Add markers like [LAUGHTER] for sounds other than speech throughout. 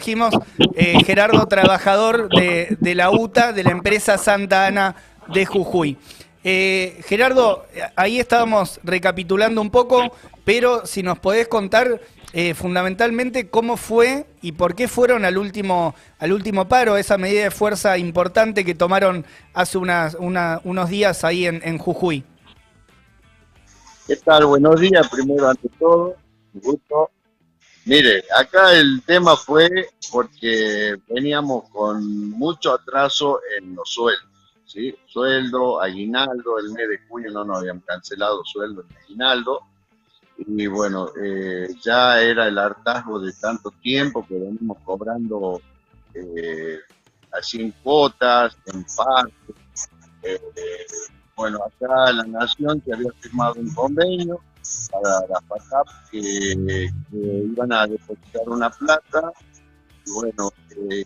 dijimos, eh, Gerardo, trabajador de, de, la UTA, de la empresa Santa Ana de Jujuy. Eh, Gerardo, ahí estábamos recapitulando un poco, pero si nos podés contar eh, fundamentalmente cómo fue y por qué fueron al último, al último paro, esa medida de fuerza importante que tomaron hace unas, unos días ahí en, en Jujuy. ¿Qué tal? Buenos días, primero ante todo, un gusto Mire, acá el tema fue porque veníamos con mucho atraso en los sueldos, ¿sí? Sueldo, aguinaldo, el mes de junio no nos habían cancelado sueldo en aguinaldo. Y bueno, eh, ya era el hartazgo de tanto tiempo que venimos cobrando eh, así en cuotas, en partes. Eh, bueno, acá la Nación que había firmado un convenio para la FATAP que, iban a depositar una plata. Y bueno, eh,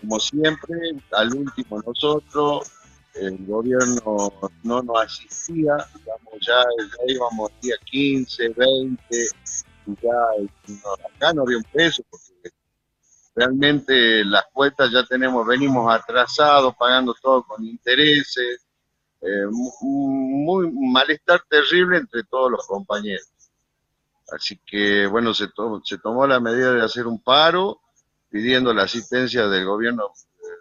como siempre, al último nosotros, el gobierno no nos asistía, digamos, ya, ya íbamos día 15, 20, ya acá no había un peso, porque realmente las cuentas ya tenemos, venimos atrasados, pagando todo con intereses, eh, muy malestar terrible entre todos los compañeros. Así que, bueno, se, se tomó la medida de hacer un paro pidiendo la asistencia del gobierno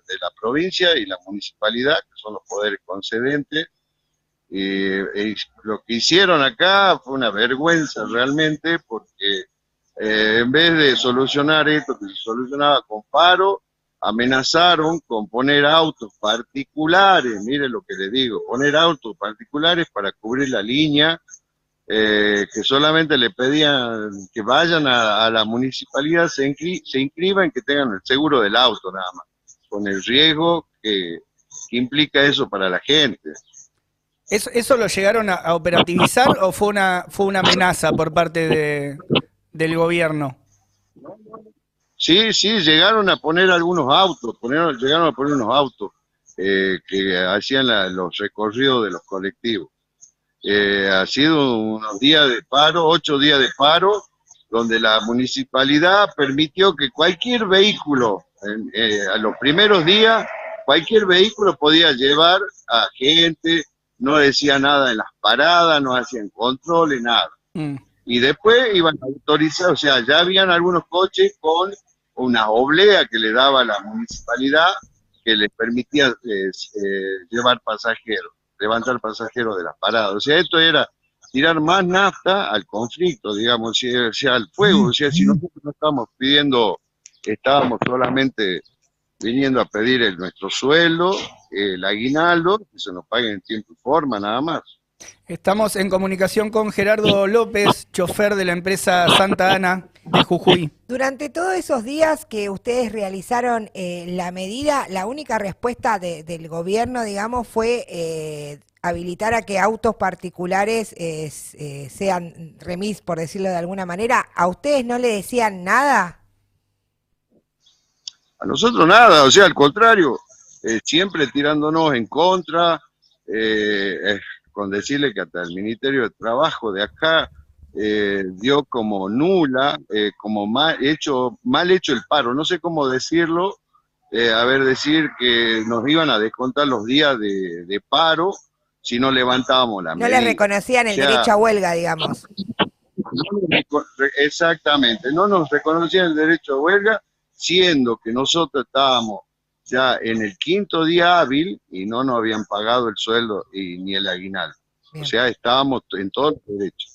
de la provincia y la municipalidad, que son los poderes concedentes. Y, lo que hicieron acá fue una vergüenza realmente, porque eh, en vez de solucionar esto que se solucionaba con paro, amenazaron con poner autos particulares, mire lo que le digo, poner autos particulares para cubrir la línea, eh, que solamente le pedían que vayan a, la municipalidad, se, se inscriban, que tengan el seguro del auto nada más, con el riesgo que, implica eso para la gente. ¿Eso, eso lo llegaron a, operativizar o fue una, fue una amenaza por parte de, del gobierno? Sí, sí, llegaron a poner algunos autos, llegaron a poner unos autos eh, que hacían los recorridos de los colectivos. Eh, ha sido unos días de paro, ocho días de paro, donde la municipalidad permitió que cualquier vehículo, eh, a los primeros días, cualquier vehículo podía llevar a gente, no decía nada en las paradas, no hacían controles, nada. Mm. Y después iban a autorizar, o sea, ya habían algunos coches con una oblea que le daba la municipalidad que les permitía eh, eh, llevar pasajeros, levantar pasajeros de las paradas. O sea, esto era tirar más nafta al conflicto, digamos, si, sea, al fuego. O sea, si nosotros no estábamos pidiendo, estábamos solamente viniendo a pedir el, nuestro sueldo, el aguinaldo, que se nos pague en tiempo y forma, nada más. Estamos en comunicación con Gerardo López, chofer de la empresa Santa Ana de Jujuy. Durante todos esos días que ustedes realizaron eh, la medida, la única respuesta del gobierno, digamos, fue eh, habilitar a que autos particulares eh, sean remis, por decirlo de alguna manera. ¿A ustedes no le decían nada? A nosotros nada, o sea, al contrario, siempre tirándonos en contra con decirle que hasta el Ministerio de Trabajo de acá eh, dio como nula, eh, como mal hecho, mal hecho el paro, no sé cómo decirlo, eh, a ver, decir que nos iban a descontar los días de, paro si no levantábamos la No le reconocían el derecho a huelga, digamos. exactamente, no nos reconocían el derecho a huelga, siendo que nosotros estábamos ya en el quinto día hábil y no nos habían pagado el sueldo y ni el aguinaldo. O sea, estábamos en todo el derecho.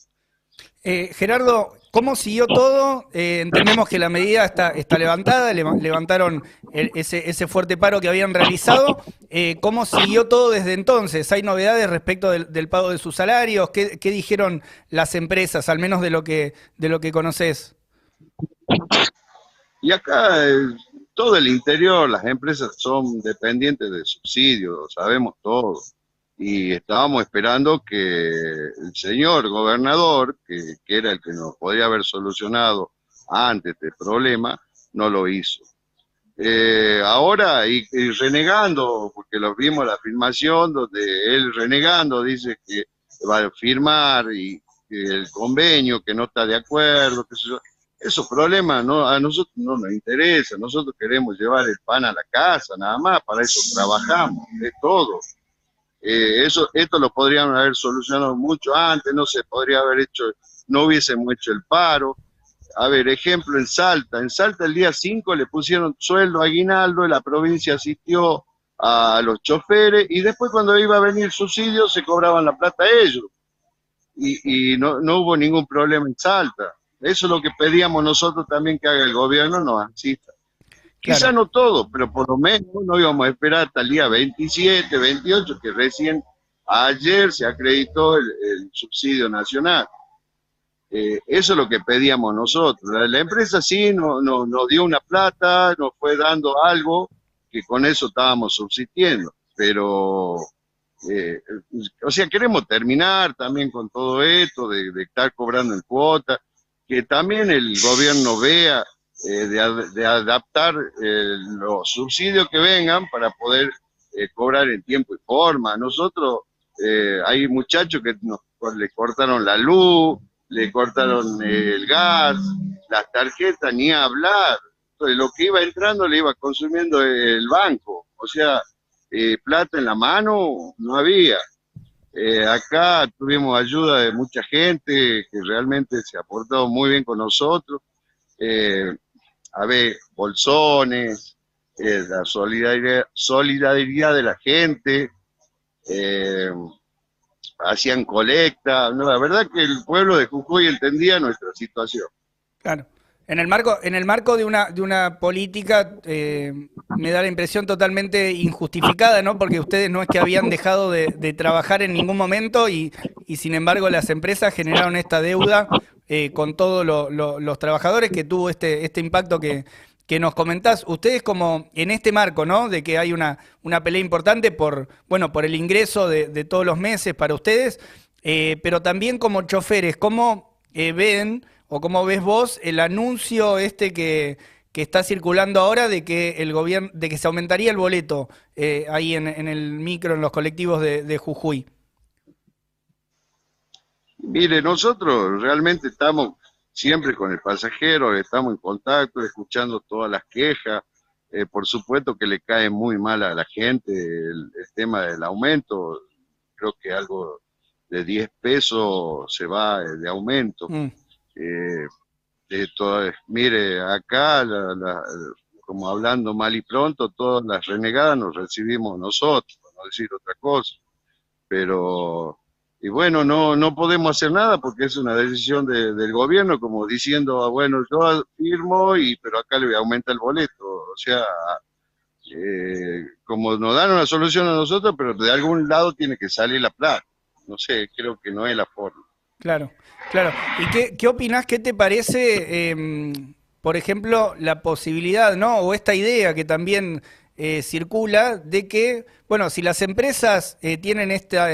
Eh, Gerardo, ¿cómo siguió todo? Eh, entendemos que la medida está, está levantada, levantaron ese, ese, fuerte paro que habían realizado. Eh, ¿Cómo siguió todo desde entonces? ¿Hay novedades respecto del, pago de sus salarios? ¿Qué, ¿Qué, dijeron las empresas, al menos de lo que, de lo que conoces? Y acá todo el interior, las empresas son dependientes de subsidios, sabemos todo. Y estábamos esperando que el señor gobernador, que, era el que nos podría haber solucionado antes este problema, no lo hizo. Eh, ahora, y, renegando, porque lo vimos la filmación, donde él renegando dice que va a firmar y, el convenio, que no está de acuerdo, que esos problemas no, a nosotros no nos interesa, nosotros queremos llevar el pan a la casa, nada más, para eso trabajamos, de todo. Eh, eso, esto lo podríamos haber solucionado mucho antes, no se podría haber hecho, no hubiésemos hecho el paro. A ver, ejemplo en Salta, en Salta el día 5 le pusieron sueldo a aguinaldo, la provincia asistió a los choferes y después cuando iba a venir subsidio se cobraban la plata a ellos. Y, y no, no hubo ningún problema en Salta. Eso es lo que pedíamos nosotros también que haga el gobierno, nos asista. Quizá no todo, pero por lo menos no íbamos a esperar hasta el día 27, 28, que recién ayer se acreditó el, subsidio nacional. Eh, eso es lo que pedíamos nosotros. La, empresa sí nos dio una plata, nos fue dando algo, que con eso estábamos subsistiendo, pero, eh, o sea, queremos terminar también con todo esto, de, de estar cobrando en cuota que también el gobierno vea eh, de, adaptar eh, los subsidios que vengan para poder eh, cobrar en tiempo y forma. Nosotros, hay muchachos que nos, le cortaron la luz, le cortaron el gas, las tarjetas, ni hablar. Entonces, lo que iba entrando le iba consumiendo el banco. O sea, plata en la mano no había. Eh, acá tuvimos ayuda de mucha gente que realmente se ha portado muy bien con nosotros. Eh, a ver, bolsones, eh, la solidaridad, de la gente, hacían colecta. No, la verdad que el pueblo de Jujuy entendía nuestra situación. Claro. En el marco, en el marco de una, de una política, eh, me da la impresión totalmente injustificada, ¿no? Porque ustedes no es que habían dejado de, trabajar en ningún momento y, y, sin embargo las empresas generaron esta deuda eh, con todos los trabajadores que tuvo este, este impacto que, que nos comentás. Ustedes como en este marco, ¿no? De que hay una, una pelea importante por, bueno, por el ingreso de, todos los meses para ustedes, eh, pero también como choferes, ¿cómo ven? ¿O cómo ves vos el anuncio este que, está circulando ahora de que el gobierno, de que se aumentaría el boleto eh, ahí en, el micro, en los colectivos de, Jujuy? Mire, nosotros realmente estamos siempre con el pasajero, estamos en contacto, escuchando todas las quejas. Eh, por supuesto que le cae muy mal a la gente el, tema del aumento. Creo que algo de 10 pesos se va de aumento. Mm. Eh, de mire, acá, como hablando mal y pronto, todas las renegadas nos recibimos nosotros, no decir otra cosa. Pero, y bueno, no, no podemos hacer nada porque es una decisión del gobierno, como diciendo, ah, bueno, yo firmo, y pero acá le voy a aumentar el boleto. O sea, eh, como nos dan una solución a nosotros, pero de algún lado tiene que salir la plata. No sé, creo que no es la forma. Claro, claro. ¿Y qué, qué opinás, qué te parece, em, por ejemplo, la posibilidad, ¿no? O esta idea que también eh, circula de que, bueno, si las empresas eh, tienen esta...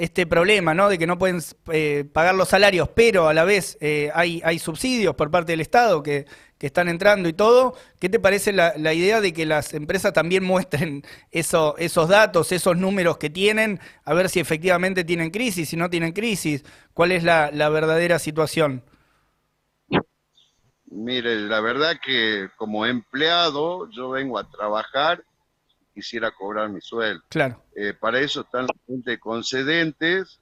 Este problema, ¿no? De que no pueden eh, pagar los salarios, pero a la vez eh, hay, hay subsidios por parte del Estado que, están entrando y todo. ¿Qué te parece la, idea de que las empresas también [LAUGHS] muestren eso, esos datos, esos números que tienen, a ver si efectivamente tienen crisis, si no tienen crisis? ¿Cuál es la, la verdadera situación? Mire, la verdad que como empleado yo vengo a trabajar quisiera cobrar mi sueldo. Claro. Eh, para eso están los gente concedentes,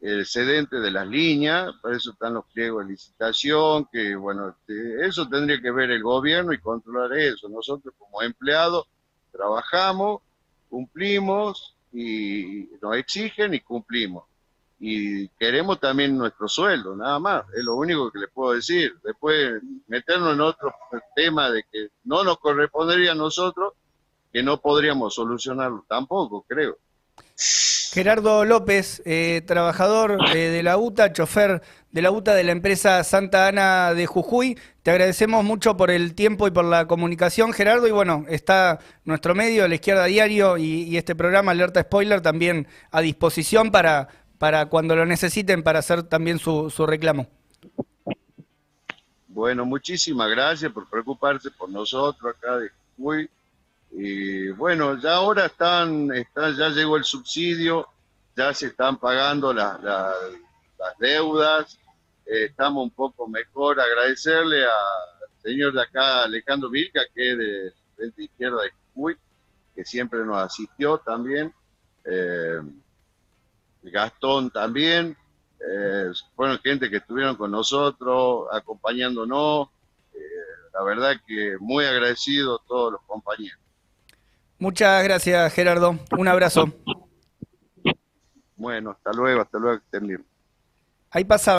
el cedente de las líneas, para eso están los pliegos de licitación, que bueno, este, eso tendría que ver el gobierno y controlar eso. Nosotros como empleados trabajamos, cumplimos y nos exigen y cumplimos. Y queremos también nuestro sueldo, nada más, es lo único que les puedo decir. Después meternos en otro tema de que no nos correspondería a nosotros, que no podríamos solucionarlo tampoco, creo. Gerardo López, eh, trabajador eh, de la UTA, chofer de la UTA de la empresa Santa Ana de Jujuy. Te agradecemos mucho por el tiempo y por la comunicación, Gerardo. Y bueno, está nuestro medio, La Izquierda Diario, y, este programa Alerta Spoiler también a disposición para, para cuando lo necesiten, para hacer también su, su reclamo. Bueno, muchísimas gracias por preocuparse por nosotros acá de y bueno, ya ahora están, está, ya llegó el subsidio, ya se están pagando las deudas, eh, estamos un poco mejor. Agradecerle al señor de acá, Alejandro Vilca, que es de Frente Izquierda de Jujuy, que siempre nos asistió también. Eh, Gastón también. Eh, fueron gente que estuvieron con nosotros, acompañándonos. La verdad que muy agradecido a todos los compañeros. Muchas gracias, Gerardo. Un abrazo. Bueno, hasta luego, hasta luego, que estén bien. Ahí pasaba.